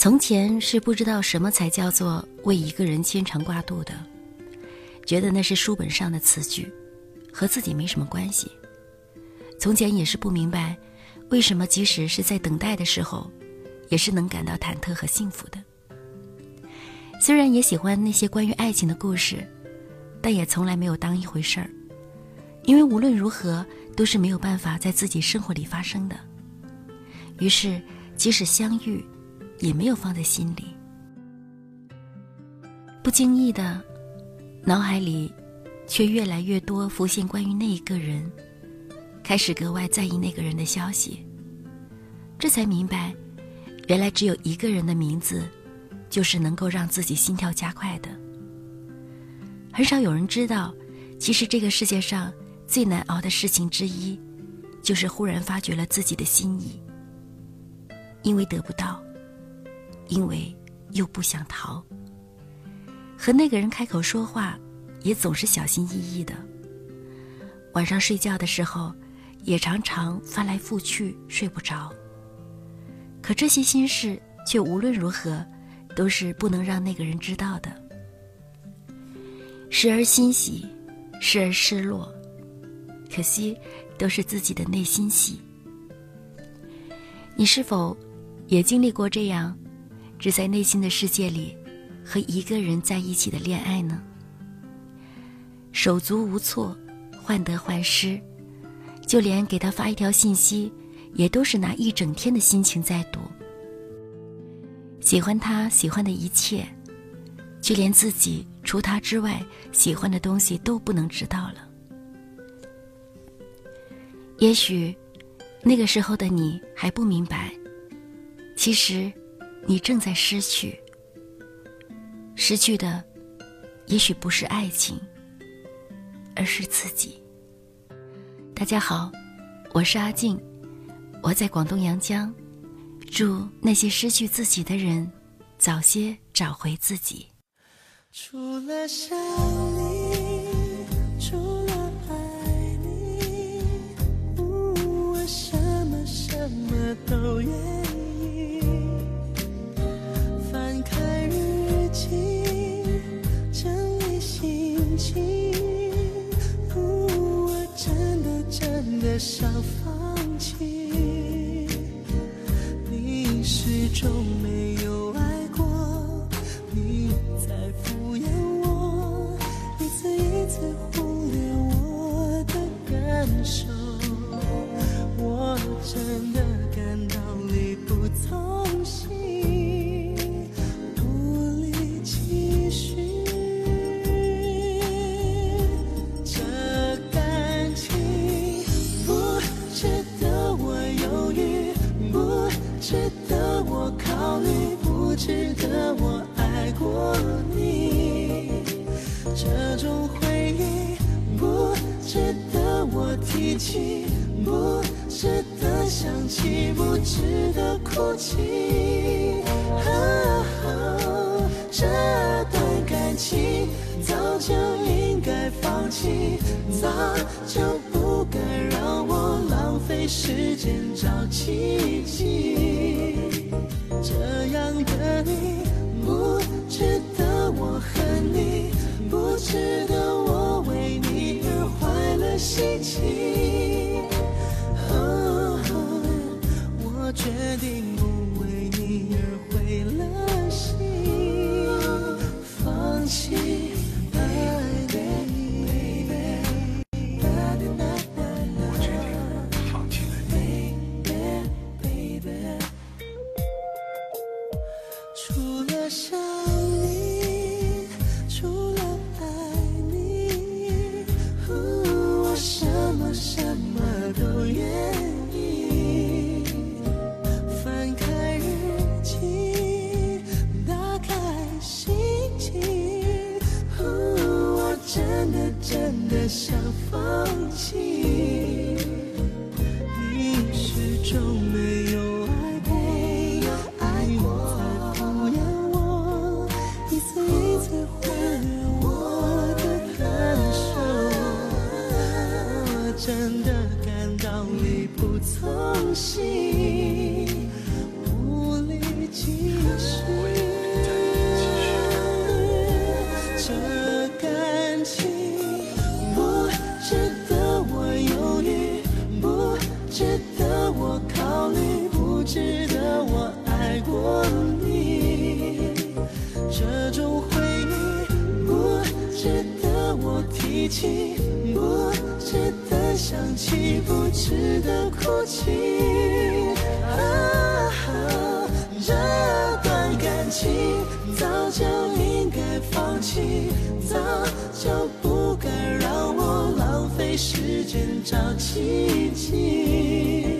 从前是不知道什么才叫做为一个人牵肠挂肚的，觉得那是书本上的词句，和自己没什么关系。从前也是不明白，为什么即使是在等待的时候，也是能感到忐忑和幸福的。虽然也喜欢那些关于爱情的故事，但也从来没有当一回事儿，因为无论如何都是没有办法在自己生活里发生的。于是，即使相遇，也没有放在心里。不经意的，脑海里却越来越多浮现关于那一个人，开始格外在意那个人的消息。这才明白，原来只有一个人的名字。就是能够让自己心跳加快的。很少有人知道，其实这个世界上最难熬的事情之一，就是忽然发觉了自己的心意。因为得不到，因为又不想逃。和那个人开口说话，也总是小心翼翼的。晚上睡觉的时候，也常常翻来覆去睡不着。可这些心事，却无论如何。都是不能让那个人知道的。时而欣喜，时而失落，可惜都是自己的内心戏。你是否也经历过这样，只在内心的世界里和一个人在一起的恋爱呢？手足无措，患得患失，就连给他发一条信息，也都是拿一整天的心情在读。喜欢他喜欢的一切，就连自己除他之外喜欢的东西都不能知道了。也许，那个时候的你还不明白，其实，你正在失去。失去的，也许不是爱情，而是自己。大家好，我是阿静，我在广东阳江。祝那些失去自己的人，早些找回自己。除了想情，我真的真的想放弃。你始终没值得我。考虑不值得我爱过你，这种回忆不值得我提起，不值得想起，不值得哭泣。这段感情早就应该放弃，早就不该让我浪费时间找奇迹。这样的你不值得我恨你，不值得我为你而坏了心情。想放弃。值得我考虑不值得我爱过你这种回忆不值得我提起不值得想起不值得哭泣啊这段感情早就应该放弃早就不该让我浪费时找奇迹。